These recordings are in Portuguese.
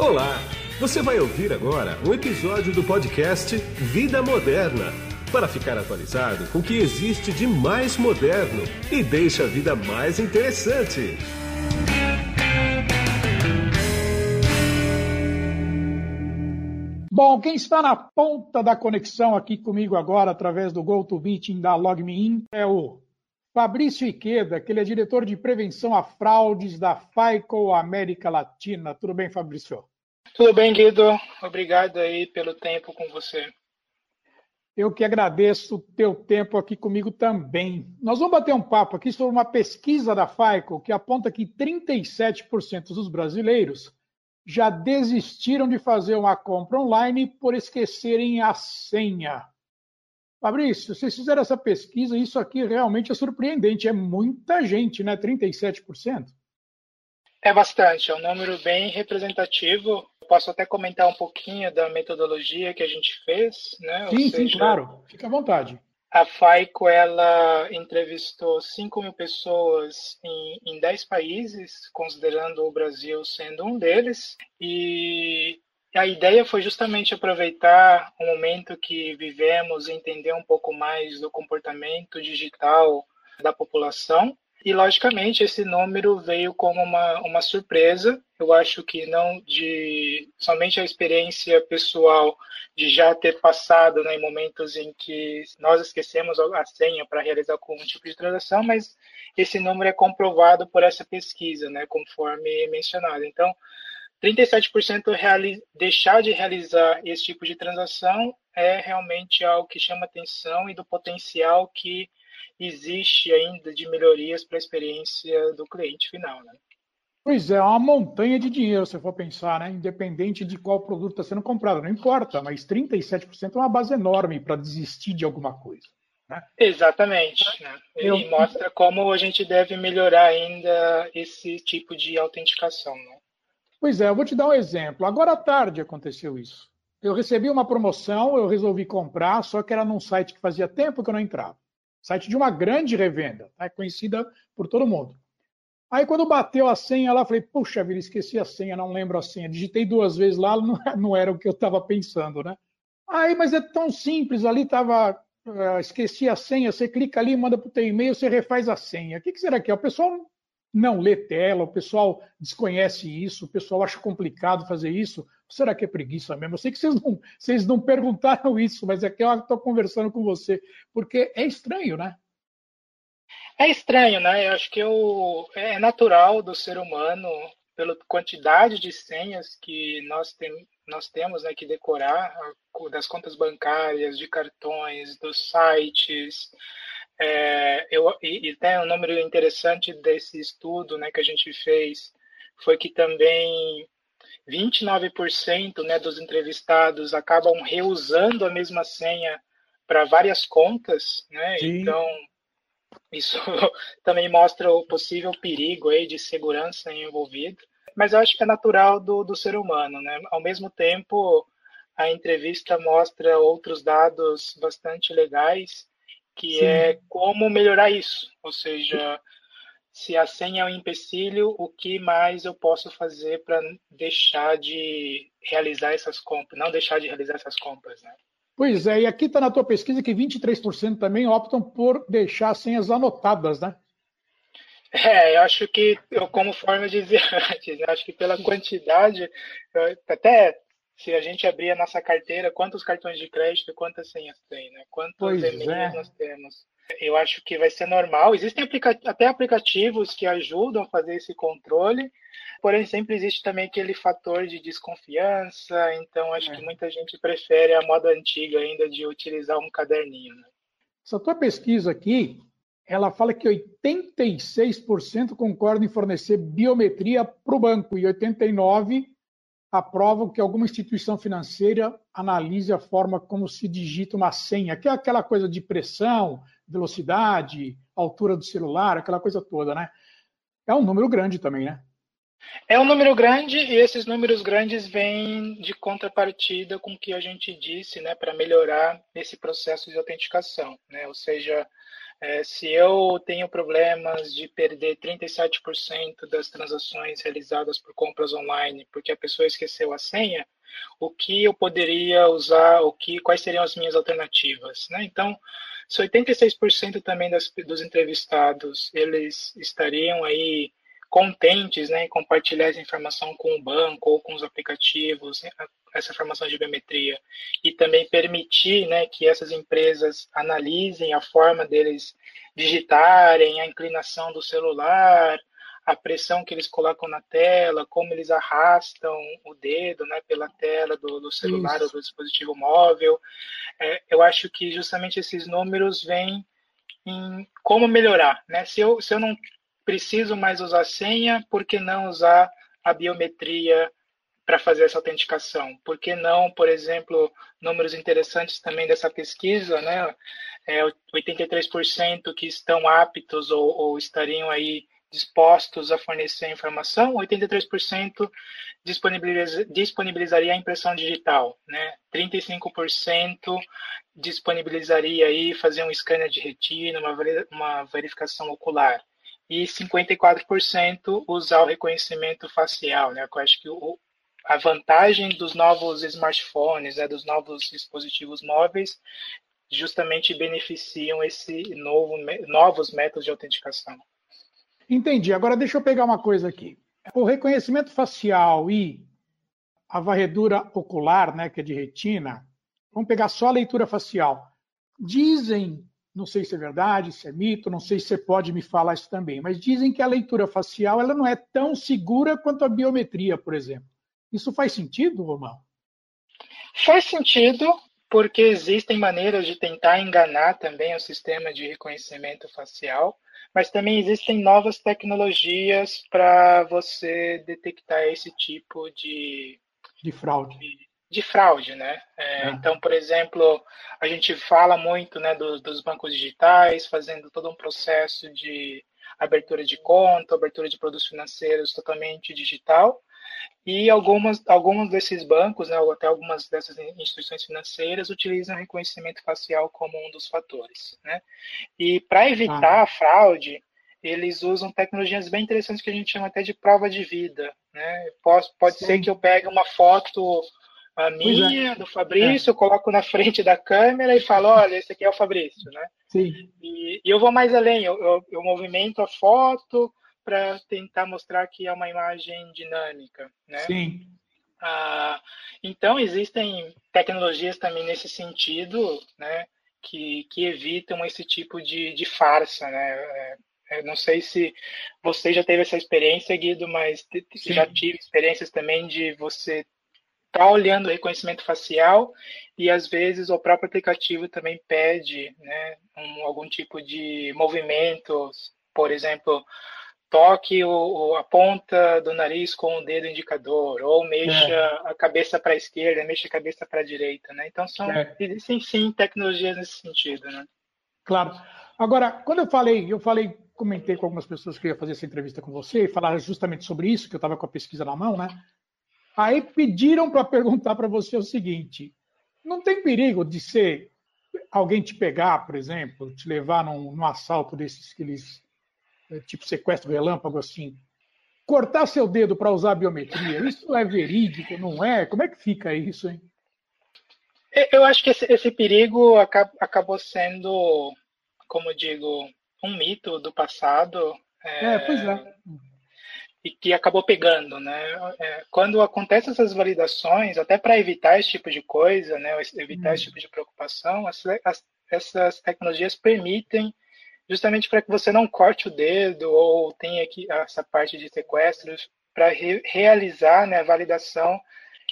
Olá! Você vai ouvir agora um episódio do podcast Vida Moderna para ficar atualizado com o que existe de mais moderno e deixa a vida mais interessante. Bom, quem está na ponta da conexão aqui comigo agora, através do GoToMeeting da LogMeIn, é o Fabrício Iqueda, que ele é diretor de prevenção a fraudes da FICO América Latina. Tudo bem, Fabrício? Tudo bem, Guido. Obrigado aí pelo tempo com você. Eu que agradeço o teu tempo aqui comigo também. Nós vamos bater um papo aqui sobre uma pesquisa da FICO que aponta que 37% dos brasileiros já desistiram de fazer uma compra online por esquecerem a senha. Fabrício, vocês fizeram essa pesquisa, isso aqui realmente é surpreendente. É muita gente, né? 37%? É bastante, é um número bem representativo. Posso até comentar um pouquinho da metodologia que a gente fez, né? Sim, seja, sim, claro. Fique à vontade. A FAICO, ela entrevistou 5 mil pessoas em, em 10 países, considerando o Brasil sendo um deles, e a ideia foi justamente aproveitar o momento que vivemos, entender um pouco mais do comportamento digital da população. E, logicamente, esse número veio como uma, uma surpresa. Eu acho que não de somente a experiência pessoal de já ter passado né, em momentos em que nós esquecemos a senha para realizar algum tipo de transação, mas esse número é comprovado por essa pesquisa, né, conforme mencionado. Então, 37% reali deixar de realizar esse tipo de transação é realmente algo que chama atenção e do potencial que existe ainda de melhorias para a experiência do cliente final. Né? Pois é, é uma montanha de dinheiro, se for pensar, né? independente de qual produto está sendo comprado. Não importa, mas 37% é uma base enorme para desistir de alguma coisa. Né? Exatamente. Né? E Eu... mostra como a gente deve melhorar ainda esse tipo de autenticação. Né? Pois é, eu vou te dar um exemplo. Agora à tarde aconteceu isso. Eu recebi uma promoção, eu resolvi comprar, só que era num site que fazia tempo que eu não entrava. Site de uma grande revenda, tá? conhecida por todo mundo. Aí quando bateu a senha lá, falei, puxa vida, esqueci a senha, não lembro a senha. Digitei duas vezes lá, não, era o que eu estava pensando, né? Aí, mas é tão simples, ali estava, uh, eh, esqueci a senha, você clica ali, manda para o teu e-mail, você refaz a senha. O que, que será que é? O pessoal não lê tela, o pessoal desconhece isso, o pessoal acha complicado fazer isso. Será que é preguiça mesmo? Eu sei que vocês não, vocês não perguntaram isso, mas é que eu estou conversando com você, porque é estranho, né? É estranho, né? Eu acho que eu, é natural do ser humano, pela quantidade de senhas que nós, tem, nós temos né, que decorar, das contas bancárias, de cartões, dos sites, é, eu, e, e tem um número interessante desse estudo né, que a gente fez, foi que também 29% né, dos entrevistados acabam reusando a mesma senha para várias contas, né? Então, isso também mostra o possível perigo aí de segurança envolvido. Mas eu acho que é natural do, do ser humano, né? Ao mesmo tempo, a entrevista mostra outros dados bastante legais que Sim. é como melhorar isso. Ou seja, se a senha é um empecilho, o que mais eu posso fazer para deixar de realizar essas compras, não deixar de realizar essas compras, né? Pois é, e aqui está na tua pesquisa que 23% também optam por deixar senhas anotadas, né? É, eu acho que, eu, como forma de dizer antes, né? acho que pela quantidade, até se a gente abrir a nossa carteira, quantos cartões de crédito e quantas senhas tem, né? Quantos e-mails é. nós temos? Eu acho que vai ser normal. Existem aplica até aplicativos que ajudam a fazer esse controle, porém sempre existe também aquele fator de desconfiança, então acho é. que muita gente prefere a moda antiga ainda de utilizar um caderninho. Né? Essa tua pesquisa aqui, ela fala que 86% concordam em fornecer biometria para o banco e 89% aprovam que alguma instituição financeira analise a forma como se digita uma senha, que é aquela coisa de pressão, velocidade, altura do celular, aquela coisa toda, né? É um número grande também, né? É um número grande e esses números grandes vêm de contrapartida com o que a gente disse, né, para melhorar esse processo de autenticação, né? Ou seja, É, se eu tenho problemas de perder 37% das transações realizadas por compras online porque a pessoa esqueceu a senha, o que eu poderia usar, o que, quais seriam as minhas alternativas? Né? Então, se 86% também das, dos entrevistados eles estariam aí contentes né, em compartilhar essa informação com o banco ou com os aplicativos, né, essa informação de biometria, e também permitir né, que essas empresas analisem a forma deles digitarem, a inclinação do celular, a pressão que eles colocam na tela, como eles arrastam o dedo né, pela tela do, do celular Isso. ou do dispositivo móvel. É, eu acho que justamente esses números vêm em como melhorar. Né? Se, eu, se eu não preciso mais usar senha, por que não usar a biometria para fazer essa autenticação? Por que não, por exemplo, números interessantes também dessa pesquisa, né? É, 83% que estão aptos ou, ou estariam aí dispostos a fornecer informação, 83% disponibiliza, disponibilizaria a impressão digital, né? 35% disponibilizaria aí fazer um scanner de retina, uma, uma verificação ocular e 54% usar o reconhecimento facial, né? Eu acho que o, a vantagem dos novos smartphones, né, dos novos dispositivos móveis, justamente beneficiam esse novo, novos métodos de autenticação. Entendi. Agora deixa eu pegar uma coisa aqui. O reconhecimento facial e a varredura ocular, né, que é de retina, vamos pegar só a leitura facial. Dizem não sei se é verdade, se é mito, não sei se você pode me falar isso também, mas dizem que a leitura facial ela não é tão segura quanto a biometria, por exemplo. Isso faz sentido não? Faz sentido, porque existem maneiras de tentar enganar também o sistema de reconhecimento facial, mas também existem novas tecnologias para você detectar esse tipo de, de fraude. De, de fraude, né? É, é. Então, por exemplo, a gente fala muito né, do, dos bancos digitais, fazendo todo um processo de abertura de conta, abertura de produtos financeiros totalmente digital, e algumas, alguns desses bancos, né, ou até algumas dessas instituições financeiras, utilizam reconhecimento facial como um dos fatores. Né? E para evitar ah. a fraude, eles usam tecnologias bem interessantes que a gente chama até de prova de vida. Né? Pode, pode ser que eu pegue uma foto a é. minha, é. do Fabrício, é. eu coloco na frente da câmera e falo, olha, esse aqui é o Fabrício, né? Sim. E, e eu vou mais além, eu, eu, eu movimento a foto para tentar mostrar que é uma imagem dinâmica, né? Sim. Ah, então, existem tecnologias também nesse sentido, né, que, que evitam esse tipo de, de farsa, né? Eu não sei se você já teve essa experiência, Guido, mas Sim. já tive experiências também de você está olhando o reconhecimento facial e às vezes o próprio aplicativo também pede né, um, algum tipo de movimento, por exemplo, toque o, a ponta do nariz com o dedo indicador, ou mexa é. a cabeça para a esquerda, mexa a cabeça para a direita. Né? Então, são, é. existem sim tecnologias nesse sentido. Né? Claro. Agora, quando eu falei, eu falei, comentei com algumas pessoas que eu ia fazer essa entrevista com você e falar justamente sobre isso, que eu estava com a pesquisa na mão, né? Aí pediram para perguntar para você o seguinte: não tem perigo de ser alguém te pegar, por exemplo, te levar num, num assalto desses que eles, tipo sequestro relâmpago assim, cortar seu dedo para usar a biometria? Isso é verídico, não é? Como é que fica isso, hein? Eu acho que esse, esse perigo acabou sendo, como digo, um mito do passado. É, é pois é e que acabou pegando, né? É, quando acontecem essas validações, até para evitar esse tipo de coisa, né? Evitar esse hum. tipo de preocupação, as, as, essas tecnologias permitem justamente para que você não corte o dedo ou tenha aqui essa parte de sequestros para re, realizar né, a validação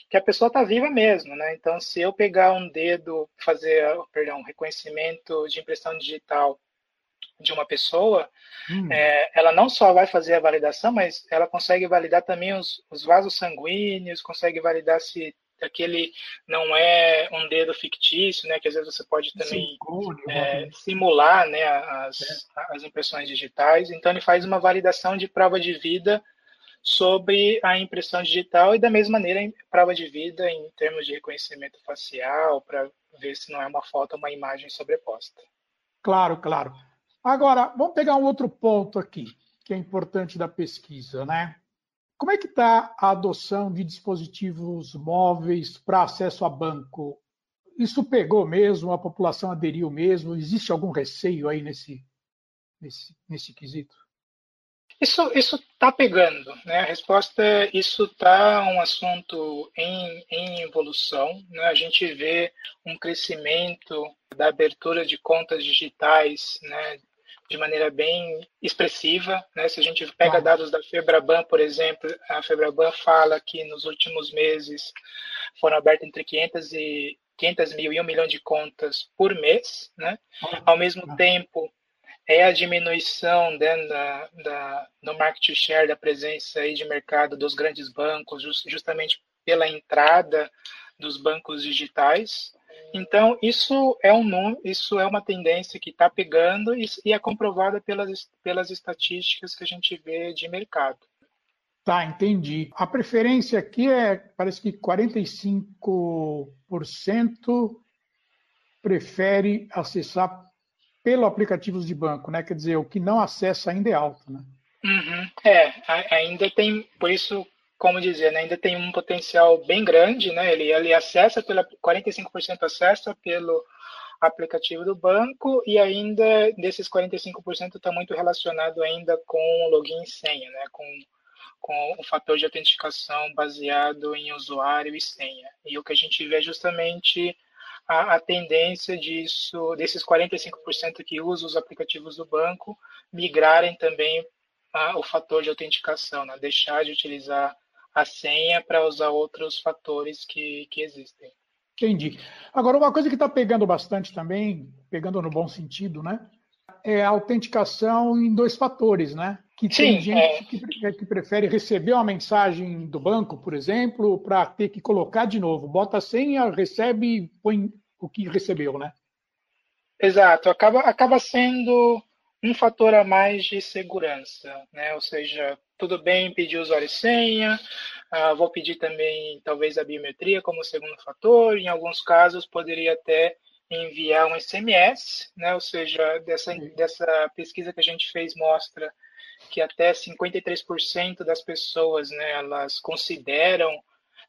que a pessoa está viva mesmo, né? Então, se eu pegar um dedo, fazer, perdão, reconhecimento de impressão digital de uma pessoa, hum. é, ela não só vai fazer a validação, mas ela consegue validar também os, os vasos sanguíneos, consegue validar se aquele não é um dedo fictício, né? Que às vezes você pode também é, simular, né? As, é. as impressões digitais. Então ele faz uma validação de prova de vida sobre a impressão digital e da mesma maneira prova de vida em termos de reconhecimento facial para ver se não é uma foto ou uma imagem sobreposta. Claro, claro. Agora, vamos pegar um outro ponto aqui, que é importante da pesquisa, né? Como é que está a adoção de dispositivos móveis para acesso a banco? Isso pegou mesmo? A população aderiu mesmo? Existe algum receio aí nesse, nesse, nesse quesito? Isso está pegando, né? A resposta é isso está um assunto em, em evolução. Né? A gente vê um crescimento da abertura de contas digitais, né? De maneira bem expressiva, né? Se a gente pega dados da Febraban, por exemplo, a Febraban fala que nos últimos meses foram abertas entre 500 e 500 mil e 1 milhão de contas por mês, né? Ao mesmo tempo, é a diminuição né, da, da, no market share da presença aí de mercado dos grandes bancos, just, justamente pela entrada dos bancos digitais. Então, isso é, um, isso é uma tendência que está pegando e, e, é comprovada pelas, pelas estatísticas que a gente vê de mercado. Tá, entendi. A preferência aqui é, parece que 45% prefere acessar pelo aplicativos de banco, né? Quer dizer, o que não acessa ainda é alto, né? Uhum. É, ainda tem, por isso, como dizer, né, ainda tem um potencial bem grande, né? Ele, ele acessa pela 45% acessa pelo aplicativo do banco e ainda desses 45% está muito relacionado ainda com login e senha, né? Com com o fator de autenticação baseado em usuário e senha. E o que a gente vê é justamente a, a tendência disso, desses 45% que usam os aplicativos do banco, migrarem também a, o fator de autenticação, né? deixar de utilizar a senha para usar outros fatores que, que existem. Entendi. Agora, uma coisa que está pegando bastante também, pegando no bom sentido, né? É a autenticação em dois fatores, né? Que Sim, tem gente é... que, que, prefere receber uma mensagem do banco, por exemplo, para ter que colocar de novo. Bota a senha, recebe e põe o que recebeu, né? Exato. Acaba, acaba sendo um fator a mais de segurança, né? Ou seja, tudo bem pedir usuário e senha, uh, vou pedir também talvez a biometria como segundo fator. Em alguns casos poderia até enviar um SMS, né? Ou seja, dessa, dessa pesquisa que a gente fez mostra que até 53% das pessoas, né, elas consideram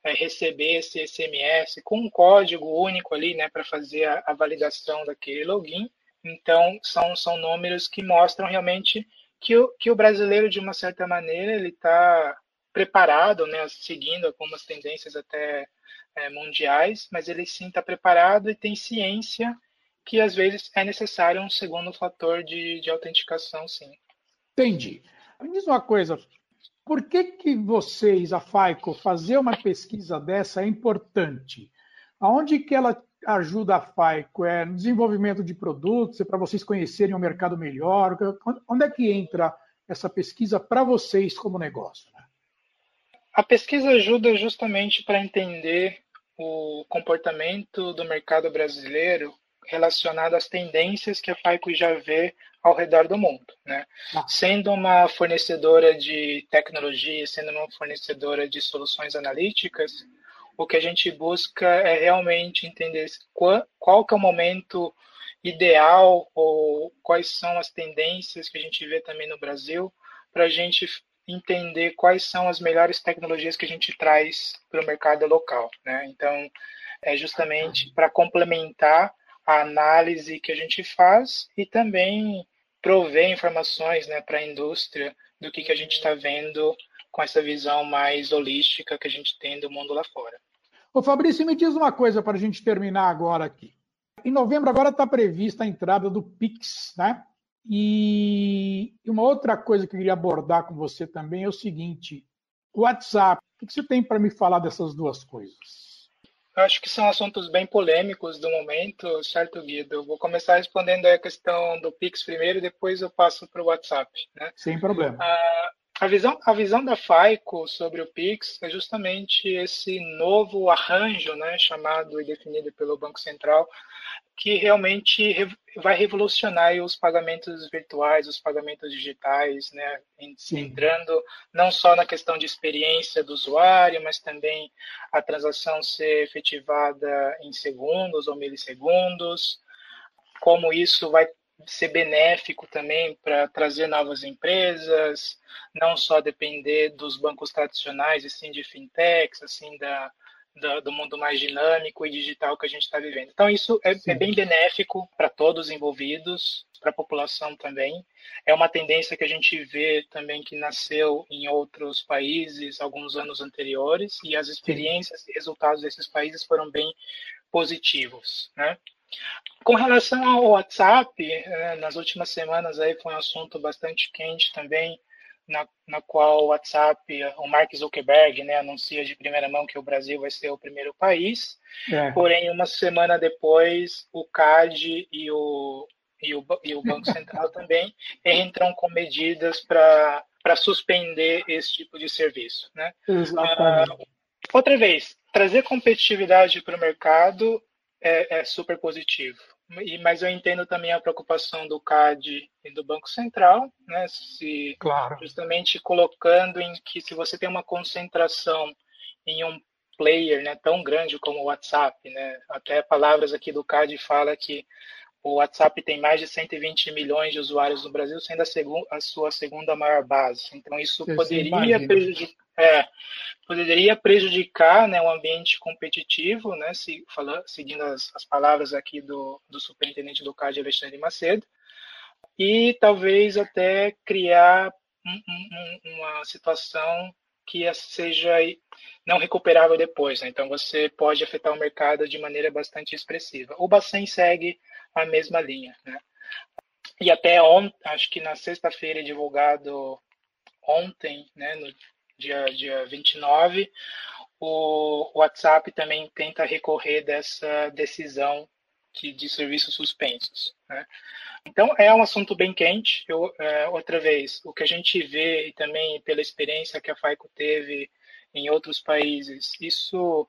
é, receber esse SMS com um código único ali, né, para fazer a, a, validação daquele login. Então, são, são números que mostram realmente que o, que o brasileiro, de uma certa maneira, ele está preparado, né, seguindo algumas tendências até é, mundiais, mas ele sim está preparado e tem ciência que às vezes é necessário um segundo fator de, de autenticação, sim. Entendi. Me diz uma coisa, por que, que vocês, a FAICO, fazer uma pesquisa dessa é importante? Aonde que ela ajuda a FAICO? É no desenvolvimento de produtos, é para vocês conhecerem o mercado melhor? Onde é que entra essa pesquisa para vocês como negócio? Né? A pesquisa ajuda justamente para entender o comportamento do mercado brasileiro relacionado às tendências que a FAICO já vê ao redor do mundo. Né? Ah. Sendo uma fornecedora de tecnologia, sendo uma fornecedora de soluções analíticas, o que a gente busca é realmente entender qual, qual que é o momento ideal ou quais são as tendências que a gente vê também no Brasil para a gente entender quais são as melhores tecnologias que a gente traz para o mercado local. Né? Então, é justamente para complementar a análise que a gente faz e também prover informações né, para a indústria do que, que a gente está vendo com essa visão mais holística que a gente tem do mundo lá fora. Ô Fabrício, me diz uma coisa para a gente terminar agora aqui. Em novembro agora está prevista a entrada do Pix, né? E uma outra coisa que eu queria abordar com você também é o seguinte: WhatsApp. O que você tem para me falar dessas duas coisas? Eu acho que são assuntos bem polêmicos do momento, certo, Guido? Eu vou começar respondendo a questão do Pix primeiro, e depois eu passo para o WhatsApp. Né? Sem problema. Ah, a, visão, a visão da FAICO sobre o Pix é justamente esse novo arranjo, né, chamado e definido pelo Banco Central, que realmente vai revolucionar os pagamentos virtuais, os pagamentos digitais, né? entrando não só na questão de experiência do usuário, mas também a transação ser efetivada em segundos ou milissegundos, como isso vai ser benéfico também para trazer novas empresas, não só depender dos bancos tradicionais, e sim de fintechs, assim da, da do mundo mais dinâmico e digital que a gente está vivendo. Então isso é, é bem benéfico para todos os envolvidos, para a população também. É uma tendência que a gente vê também que nasceu em outros países alguns anos anteriores e as experiências e resultados desses países foram bem positivos, né? Com relação ao WhatsApp, é, nas últimas semanas aí foi um assunto bastante quente também, na, na qual o WhatsApp, o Mark Zuckerberg, né, anuncia de primeira mão que o Brasil vai ser o primeiro país. É. Porém, uma semana depois, o CAD e o, e o, e o Banco Central também entram com medidas para suspender esse tipo de serviço. Né? Uh, outra vez, trazer competitividade para o mercado é, é super positivo. E, mas eu entendo também a preocupação do CAD e do Banco Central, né? Se claro. justamente colocando em que se você tem uma concentração em um player, né, tão grande como o WhatsApp, né? Até palavras aqui do CAD fala que o WhatsApp tem mais de 120 milhões de usuários no Brasil, sendo a, segu a sua segunda maior base. Então, isso poderia prejudicar, é, poderia prejudicar né, o ambiente competitivo, né, se, falando, seguindo as, as, palavras aqui do, do superintendente do CAD, Alexandre Macedo, e talvez até criar um, um, uma situação que seja não recuperável depois. Né? Então, você pode afetar o mercado de maneira bastante expressiva. O Bacen segue a mesma linha. Né? E até ontem, acho que na sexta-feira, divulgado ontem, né, no dia, dia 29, o WhatsApp também tenta recorrer dessa decisão de, de serviços suspensos. Né? Então, é um assunto bem quente. Eu, é, outra vez, o que a gente vê, e também pela experiência que a FAICO teve em outros países, isso,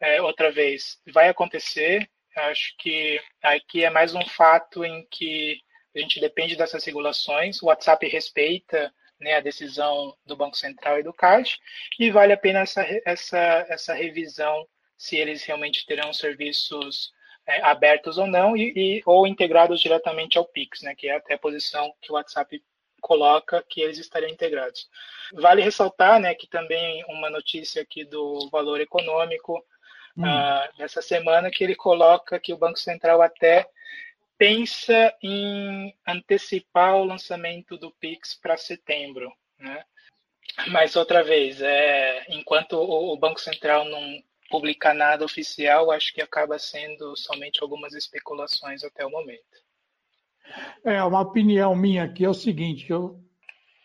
é, outra vez, vai acontecer. Acho que aqui é mais um fato em que a gente depende dessas regulações. O WhatsApp respeita né, a decisão do Banco Central e do CAD, e vale a pena essa, essa, essa revisão se eles realmente terão serviços é, abertos ou não, e, e, ou integrados diretamente ao Pix, né, que é até a posição que o WhatsApp coloca que eles estariam integrados. Vale ressaltar né, que também uma notícia aqui do Valor Econômico hum. uh, dessa semana que ele coloca que o Banco Central até pensa em antecipar o lançamento do Pix para setembro, né? Mas outra vez, é, enquanto o, o Banco Central não publicar nada oficial, acho que acaba sendo somente algumas especulações até o momento. É, uma opinião minha aqui é o seguinte, eu,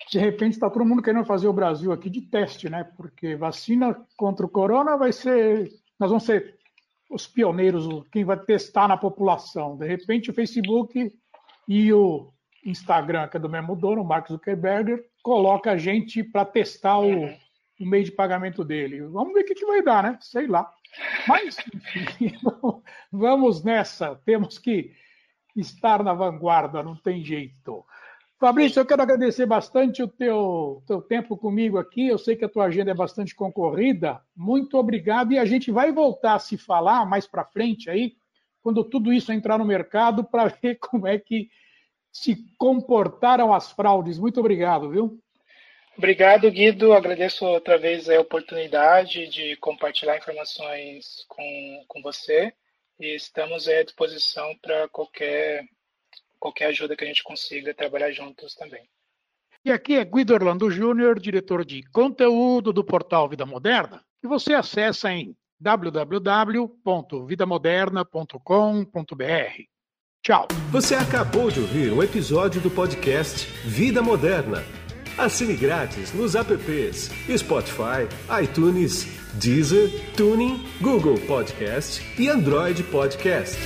de repente está todo mundo querendo fazer o Brasil aqui de teste, né? Porque vacina contra o corona vai ser, nós vamos ser os pioneiros, quem vai testar na população. De repente, o Facebook e o Instagram, que é do mesmo dono, o Mark Zuckerberg, coloca a gente para testar o, o, meio de pagamento dele. Vamos ver o que, que vai dar, né? Sei lá. Mas, enfim, vamos nessa. Temos que estar na vanguarda, não tem jeito. Fabrício, eu quero agradecer bastante o teu, teu tempo comigo aqui. Eu sei que a tua agenda é bastante concorrida. Muito obrigado. E a gente vai voltar a se falar mais para frente aí, quando tudo isso entrar no mercado, para ver como é que se comportaram as fraudes. Muito obrigado, viu? Obrigado, Guido. Agradeço outra vez a oportunidade de compartilhar informações com, com você e estamos à disposição para qualquer qualquer ajuda que a gente consiga trabalhar juntos também. E aqui é Guido Orlando Júnior, diretor de conteúdo do portal Vida Moderna, que você acessa em www.vidamoderna.com.br. Tchau. Você acabou de ouvir um episódio do podcast Vida Moderna. Assine grátis nos apps Spotify, iTunes, Deezer, Tuning, Google Podcast e Android Podcast.